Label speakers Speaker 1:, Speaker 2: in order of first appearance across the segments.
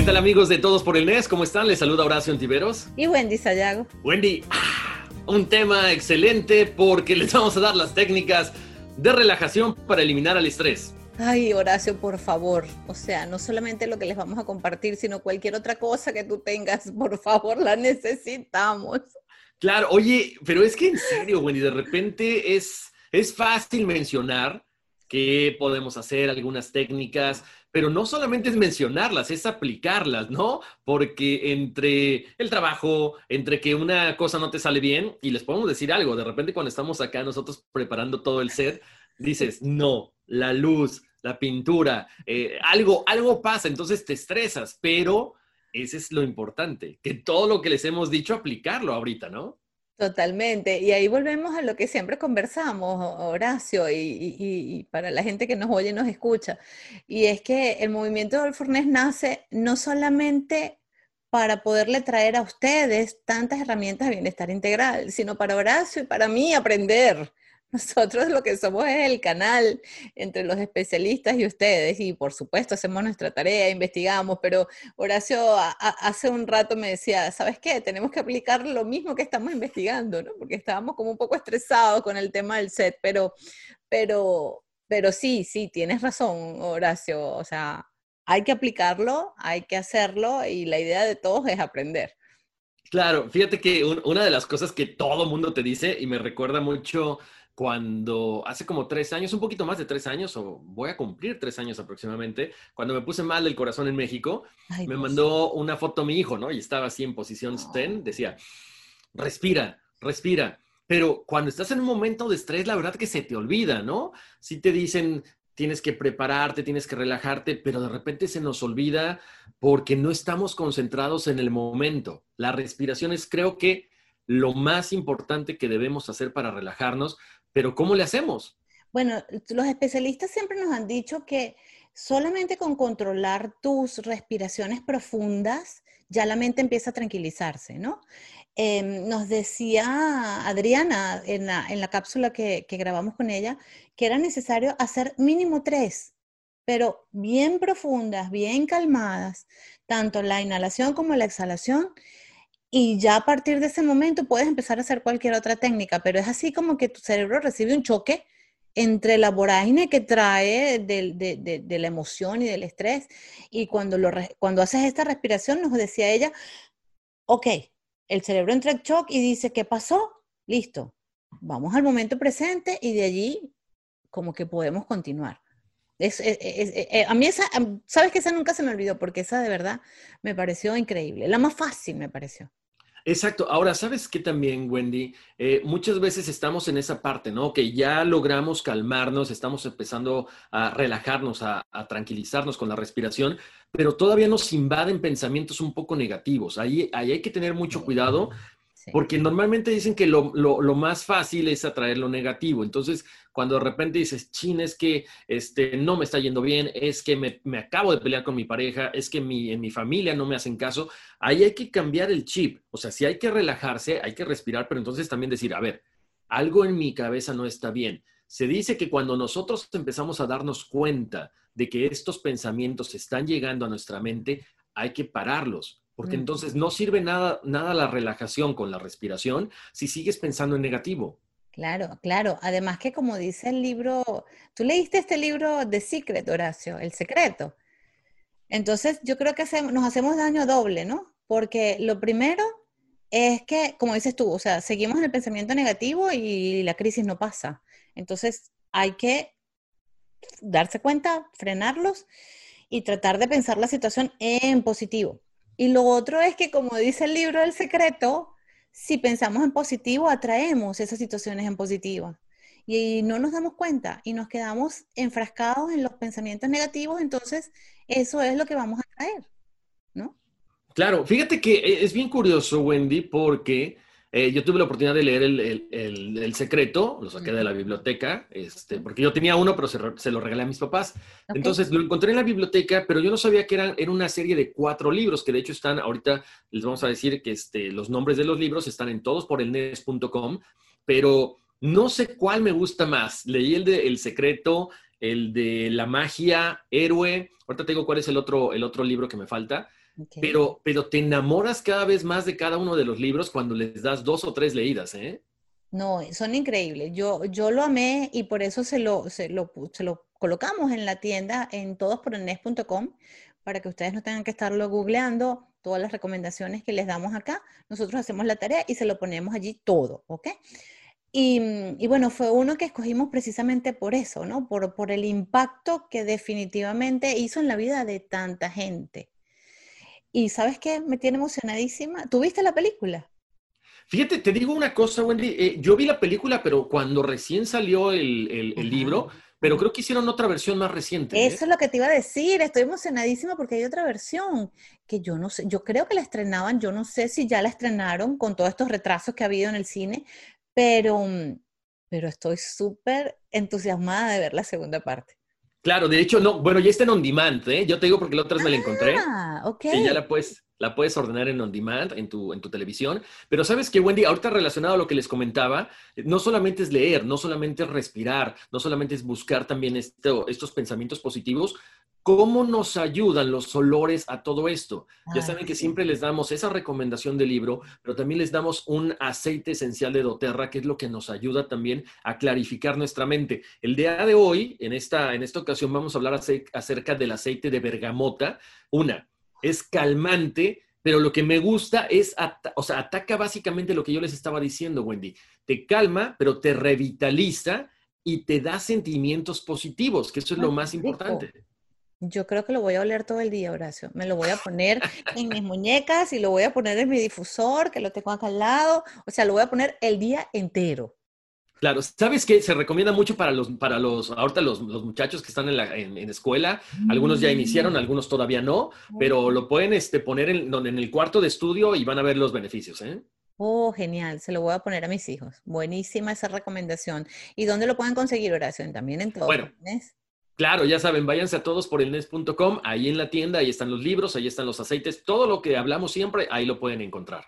Speaker 1: ¿Qué tal amigos de Todos por el NES? ¿Cómo están? Les saluda Horacio Antiveros.
Speaker 2: Y Wendy Sayago.
Speaker 1: Wendy, ah, un tema excelente porque les vamos a dar las técnicas de relajación para eliminar el estrés.
Speaker 2: Ay, Horacio, por favor. O sea, no solamente lo que les vamos a compartir, sino cualquier otra cosa que tú tengas, por favor, la necesitamos.
Speaker 1: Claro, oye, pero es que en serio, Wendy, de repente es, es fácil mencionar que podemos hacer algunas técnicas, pero no solamente es mencionarlas, es aplicarlas, ¿no? Porque entre el trabajo, entre que una cosa no te sale bien, y les podemos decir algo, de repente cuando estamos acá nosotros preparando todo el set, dices, no, la luz, la pintura, eh, algo, algo pasa, entonces te estresas, pero ese es lo importante, que todo lo que les hemos dicho, aplicarlo ahorita, ¿no?
Speaker 2: Totalmente. Y ahí volvemos a lo que siempre conversamos, Horacio, y, para la gente que nos oye y nos escucha. Y es que el movimiento del Furnes nace no solamente para poderle traer a ustedes tantas herramientas de bienestar integral, sino para Horacio y para mí aprender. Nosotros lo que somos es el canal entre los especialistas y ustedes y por supuesto hacemos nuestra tarea, investigamos, pero Horacio hace un rato me decía, ¿sabes qué? Tenemos que aplicar lo mismo que estamos investigando, ¿no? Porque estábamos como un poco estresados con el tema del set, pero, pero, pero sí, sí, tienes razón, Horacio, o sea, hay que aplicarlo, hay que hacerlo y la idea de todos es aprender.
Speaker 1: Claro, fíjate que una de las cosas que todo mundo te dice y me recuerda mucho cuando hace como tres años, un poquito más de tres años, o voy a cumplir tres años aproximadamente, cuando me puse mal del corazón en México, me mandó una foto mi hijo, ¿no? Y estaba así en posición sten, decía, respira, respira. Pero cuando estás en un momento de estrés, la verdad que se te olvida, ¿no? Si te dicen, tienes que prepararte, tienes que relajarte, pero de repente se nos olvida porque no estamos concentrados en el momento. La respiración es, creo que, lo más importante que debemos hacer para relajarnos, pero ¿cómo le hacemos?
Speaker 2: Bueno, los especialistas siempre nos han dicho que solamente con controlar tus respiraciones profundas, ya la mente empieza a tranquilizarse, ¿no? Em, nos decía Adriana en la, cápsula que, que, grabamos con ella que era necesario hacer mínimo tres, pero bien profundas, bien calmadas, tanto la inhalación como la exhalación, y ya a partir de ese momento puedes empezar a hacer cualquier otra técnica, pero es así como que tu cerebro recibe un choque entre la vorágine que trae de, la emoción y del estrés. Y cuando, lo, cuando haces esta respiración, nos decía ella, ok, el cerebro entra en shock y dice, ¿qué pasó? Listo, vamos al momento presente y de allí como que podemos continuar. Eh, a mí esa, sabes que esa nunca se me olvidó porque esa de verdad me pareció increíble, la más fácil me pareció.
Speaker 1: Exacto. Ahora, ¿sabes qué también, Wendy? Eh, muchas veces estamos en esa parte, ¿no? Que ya logramos calmarnos, estamos empezando a relajarnos, a, tranquilizarnos con la respiración, pero todavía nos invaden pensamientos un poco negativos. Ahí, ahí hay que tener mucho cuidado porque normalmente dicen que lo, más fácil es atraer lo negativo. Entonces, cuando de repente dices, chin, es que este, no me está yendo bien, es que me, acabo de pelear con mi pareja, es que en mi familia no me hacen caso, ahí hay que cambiar el chip. O sea, si hay que relajarse, hay que respirar, pero entonces también decir, a ver, algo en mi cabeza no está bien. Se dice que cuando nosotros empezamos a darnos cuenta de que estos pensamientos están llegando a nuestra mente, hay que pararlos porque entonces no sirve nada, nada la relajación con la respiración si sigues pensando en negativo.
Speaker 2: Claro, claro. Además que como dice el libro, tú leíste este libro de Secret, Horacio, El Secreto. Entonces yo creo que nos hacemos daño doble, ¿no? Porque lo primero es que, como dices tú, o sea, seguimos en el pensamiento negativo y la crisis no pasa. Entonces, hay que darse cuenta, frenarlos y tratar de pensar la situación en positivo. Y lo otro es que, como dice el libro del secreto, si pensamos en positivo, atraemos esas situaciones en positivo. Y no nos damos cuenta y nos quedamos enfrascados en los pensamientos negativos, entonces eso es lo que vamos a traer, ¿no?
Speaker 1: Claro, fíjate que e, es bien curioso, Wendy, porque eh, yo tuve la oportunidad de leer el, secreto, lo saqué de la biblioteca, este, porque yo tenía uno, pero se, lo regalé a mis papás. Entonces lo encontré en la biblioteca, pero yo no sabía que eran, era una serie de cuatro libros, que de hecho están, ahorita les vamos a decir que este, los nombres de los libros están en todos por el nes.com, pero no sé cuál me gusta más. Leí el de El secreto, el de la magia, héroe. Ahorita te digo cuál es el otro, el otro libro que me falta. Pero, pero te enamoras cada vez más de cada uno de los libros cuando les das dos o tres leídas, ¿eh?
Speaker 2: No, son increíbles. Yo, yo lo amé y por eso se lo, se lo, se lo colocamos en la tienda en todosporelnes.com para que ustedes no tengan que estarlo googleando todas las recomendaciones que les damos acá. Nosotros hacemos la tarea y se lo ponemos allí todo, ¿ok? Y, y, bueno, fue uno que escogimos precisamente por eso, ¿no? Por, por el impacto que definitivamente hizo en la vida de tanta gente. Y sabes qué, me tiene emocionadísima. ¿Tuviste la película?
Speaker 1: Fíjate, te digo una cosa, Wendy. Eh, yo vi la película, pero cuando recién salió el, libro, pero creo que hicieron otra versión más reciente.
Speaker 2: ¿eh? Eso es lo que te iba a decir. Estoy emocionadísima porque hay otra versión que yo no sé. Yo creo que la estrenaban. Yo no sé si ya la estrenaron con todos estos retrasos que ha habido en el cine, pero, pero estoy súper entusiasmada de ver la segunda parte.
Speaker 1: Claro, de hecho, no, bueno, ya está en on demand, ¿eh? Yo te digo porque la otra vez me la encontré. Ah, ok. Y ya la puedes, la puedes ordenar en on demand en tu, en tu televisión. Pero sabes que, Wendy, ahorita relacionado a lo que les comentaba, no solamente es leer, no solamente es respirar, no solamente es buscar también estos pensamientos positivos, ¿Cómo nos ayudan los olores a todo esto? Ya saben que siempre les damos esa recomendación del libro, pero también les damos un aceite esencial de doTERRA, que es lo que nos ayuda también a clarificar nuestra mente. El día de hoy, en esta, en esta ocasión, vamos a hablar acerca del aceite de bergamota. Una, es calmante, pero lo que me gusta es, o sea, ataca básicamente lo que yo les estaba diciendo, Wendy. Te calma, pero te revitaliza y te da sentimientos positivos, que eso es lo más importante.
Speaker 2: Yo creo que lo voy a oler todo el día, Horacio. Me lo voy a poner en mis muñecas y lo voy a poner en mi difusor, que lo tengo acá al lado. O sea, lo voy a poner el día entero.
Speaker 1: Claro, ¿sabes qué? Se recomienda mucho para los, para los, ahorita los, muchachos que están en, la, en, escuela. Algunos ya iniciaron, mm. algunos todavía no, pero lo pueden este, poner en, en el cuarto de estudio y van a ver los beneficios, ¿eh?
Speaker 2: Oh, genial, se lo voy a poner a mis hijos. Buenísima esa recomendación. ¿Y dónde lo pueden conseguir, Horacio? También en todo.
Speaker 1: Bueno, Claro, ya saben, váyanse a todos por el nes.com, ahí en la tienda, ahí están los libros, ahí están los aceites, todo lo que hablamos siempre, ahí lo pueden encontrar.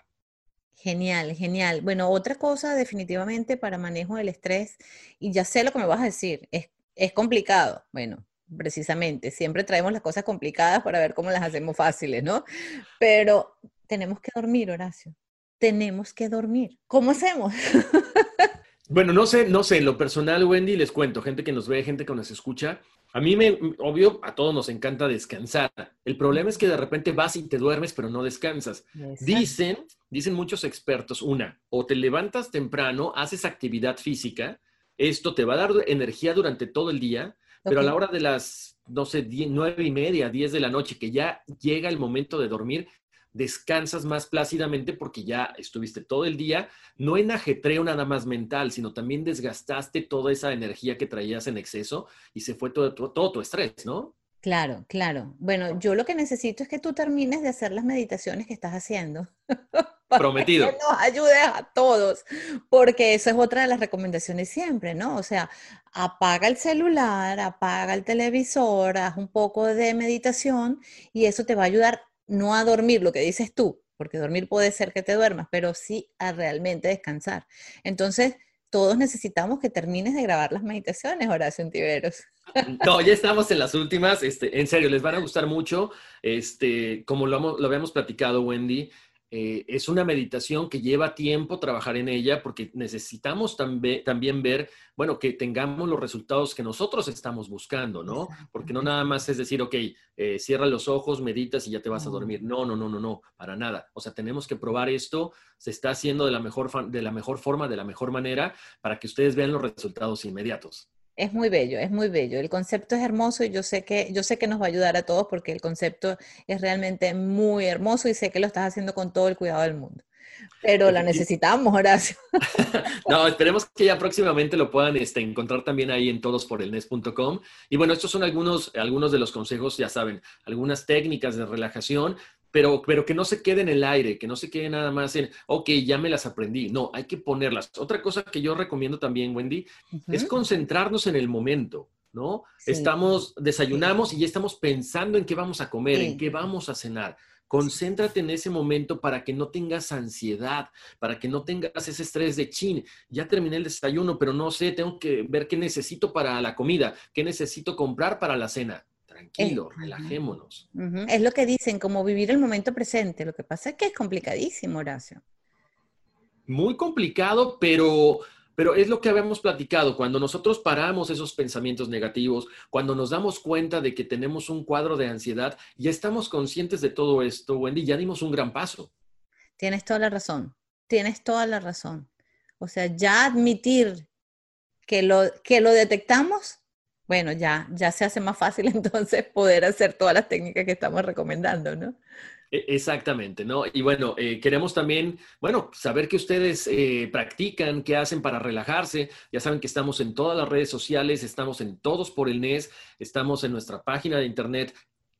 Speaker 2: Genial, genial. Bueno, otra cosa definitivamente para manejo del estrés, y ya sé lo que me vas a decir, es, es complicado. Bueno, precisamente, siempre traemos las cosas complicadas para ver cómo las hacemos fáciles, ¿no? Pero tenemos que dormir, Horacio. Tenemos que dormir. ¿Cómo hacemos?
Speaker 1: Bueno, no sé, no sé, en lo personal, Wendy, les cuento, gente que nos ve, gente que nos escucha, a mí me, obvio, a todos nos encanta descansar. El problema es que de repente vas y te duermes, pero no descansas. Dicen, dicen muchos expertos, una, o te levantas temprano, haces actividad física, esto te va a dar energía durante todo el día, pero a la hora de las, no sé, nueve y media, diez de la noche, que ya llega el momento de dormir, descansas más plácidamente porque ya estuviste todo el día, no en ajetreo nada más mental, sino también desgastaste toda esa energía que traías en exceso y se fue todo, todo, tu estrés, ¿no?
Speaker 2: Claro, claro. Bueno, yo lo que necesito es que tú termines de hacer las meditaciones que estás haciendo.
Speaker 1: Prometido.
Speaker 2: que nos ayudes a todos, porque eso es otra de las recomendaciones siempre, ¿no? O sea, apaga el celular, apaga el televisor, haz un poco de meditación y eso te va a ayudar no a dormir, lo que dices tú, porque dormir puede ser que te duermas, pero sí a realmente descansar. Entonces, todos necesitamos que termines de grabar las meditaciones, Horacio Antiveros.
Speaker 1: No, ya estamos en las últimas. Este, en serio, les van a gustar mucho. Este, como lo, lo habíamos platicado, Wendy, eh, es una meditación que lleva tiempo trabajar en ella porque necesitamos también, también ver, bueno, que tengamos los resultados que nosotros estamos buscando, ¿no? Porque no nada más es decir, ok, eh, cierra los ojos, meditas y ya te vas a dormir. No, no, no, no, no, para nada. O sea, tenemos que probar esto, se está haciendo de la mejor, de la mejor forma, de la mejor manera, para que ustedes vean los resultados inmediatos.
Speaker 2: Es muy bello, es muy bello. El concepto es hermoso y yo sé que yo sé que nos va a ayudar a todos porque el concepto es realmente muy hermoso y sé que lo estás haciendo con todo el cuidado del mundo. Pero la necesitamos, Horacio.
Speaker 1: no, esperemos que ya próximamente lo puedan este, encontrar también ahí en todosporelnes.com. Y bueno, estos son algunos, algunos de los consejos, ya saben, algunas técnicas de relajación pero, pero que no se quede en el aire, que no se quede nada más en, ok, ya me las aprendí. No, hay que ponerlas. Otra cosa que yo recomiendo también, Wendy, es concentrarnos en el momento, ¿no? Estamos, desayunamos y ya estamos pensando en qué vamos a comer, en qué vamos a cenar. Concéntrate en ese momento para que no tengas ansiedad, para que no tengas ese estrés de chin. Ya terminé el desayuno, pero no sé, tengo que ver qué necesito para la comida, qué necesito comprar para la cena tranquilo, relajémonos.
Speaker 2: Es lo que dicen, como vivir el momento presente. Lo que pasa es que es complicadísimo, Horacio.
Speaker 1: Muy complicado, pero, pero es lo que habíamos platicado. Cuando nosotros paramos esos pensamientos negativos, cuando nos damos cuenta de que tenemos un cuadro de ansiedad, ya estamos conscientes de todo esto, Wendy, ya dimos un gran paso.
Speaker 2: Tienes toda la razón, tienes toda la razón. O sea, ya admitir que lo, que lo detectamos bueno, ya, ya se hace más fácil entonces poder hacer todas las técnicas que estamos recomendando, ¿no?
Speaker 1: E, exactamente, ¿no? Y bueno, eh, queremos también, bueno, saber que ustedes eh, practican, qué hacen para relajarse. Ya saben que estamos en todas las redes sociales, estamos en Todos por el NES, estamos en nuestra página de internet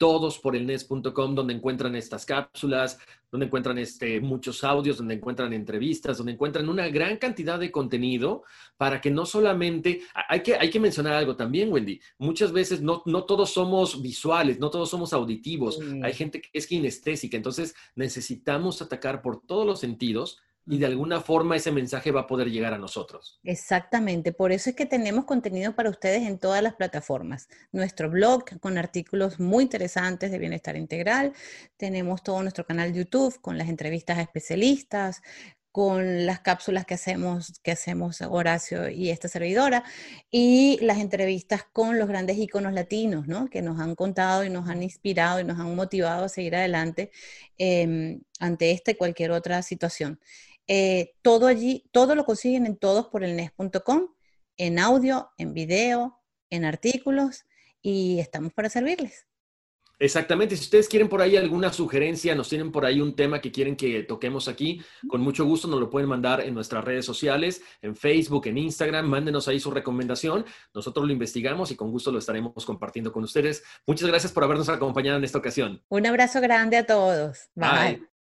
Speaker 1: todosporelnes.com, donde encuentran estas cápsulas, donde encuentran este, muchos audios, donde encuentran entrevistas, donde encuentran una gran cantidad de contenido para que no solamente, hay que, hay que mencionar algo también, Wendy, muchas veces no, no todos somos visuales, no todos somos auditivos, hay gente que es kinestésica, entonces necesitamos atacar por todos los sentidos y de alguna forma ese mensaje va a poder llegar a nosotros.
Speaker 2: Exactamente, por eso es que tenemos contenido para ustedes en todas las plataformas. Nuestro blog con artículos muy interesantes de bienestar integral, tenemos todo nuestro canal YouTube con las entrevistas a especialistas, con las cápsulas que hacemos, que hacemos Horacio y esta servidora, y las entrevistas con los grandes íconos latinos, ¿no? Que nos han contado y nos han inspirado y nos han motivado a seguir adelante em, ante esta y cualquier otra situación. Eh, todo allí, todo lo consiguen en todosporelnes.com, en audio, en video, en artículos y estamos para servirles.
Speaker 1: Exactamente, si ustedes quieren por ahí alguna sugerencia, nos tienen por ahí un tema que quieren que toquemos aquí, con mucho gusto nos lo pueden mandar en nuestras redes sociales, en Facebook, en Instagram, mándenos ahí su recomendación, nosotros lo investigamos y con gusto lo estaremos compartiendo con ustedes. Muchas gracias por habernos acompañado en esta ocasión.
Speaker 2: Un abrazo grande a todos. Bye.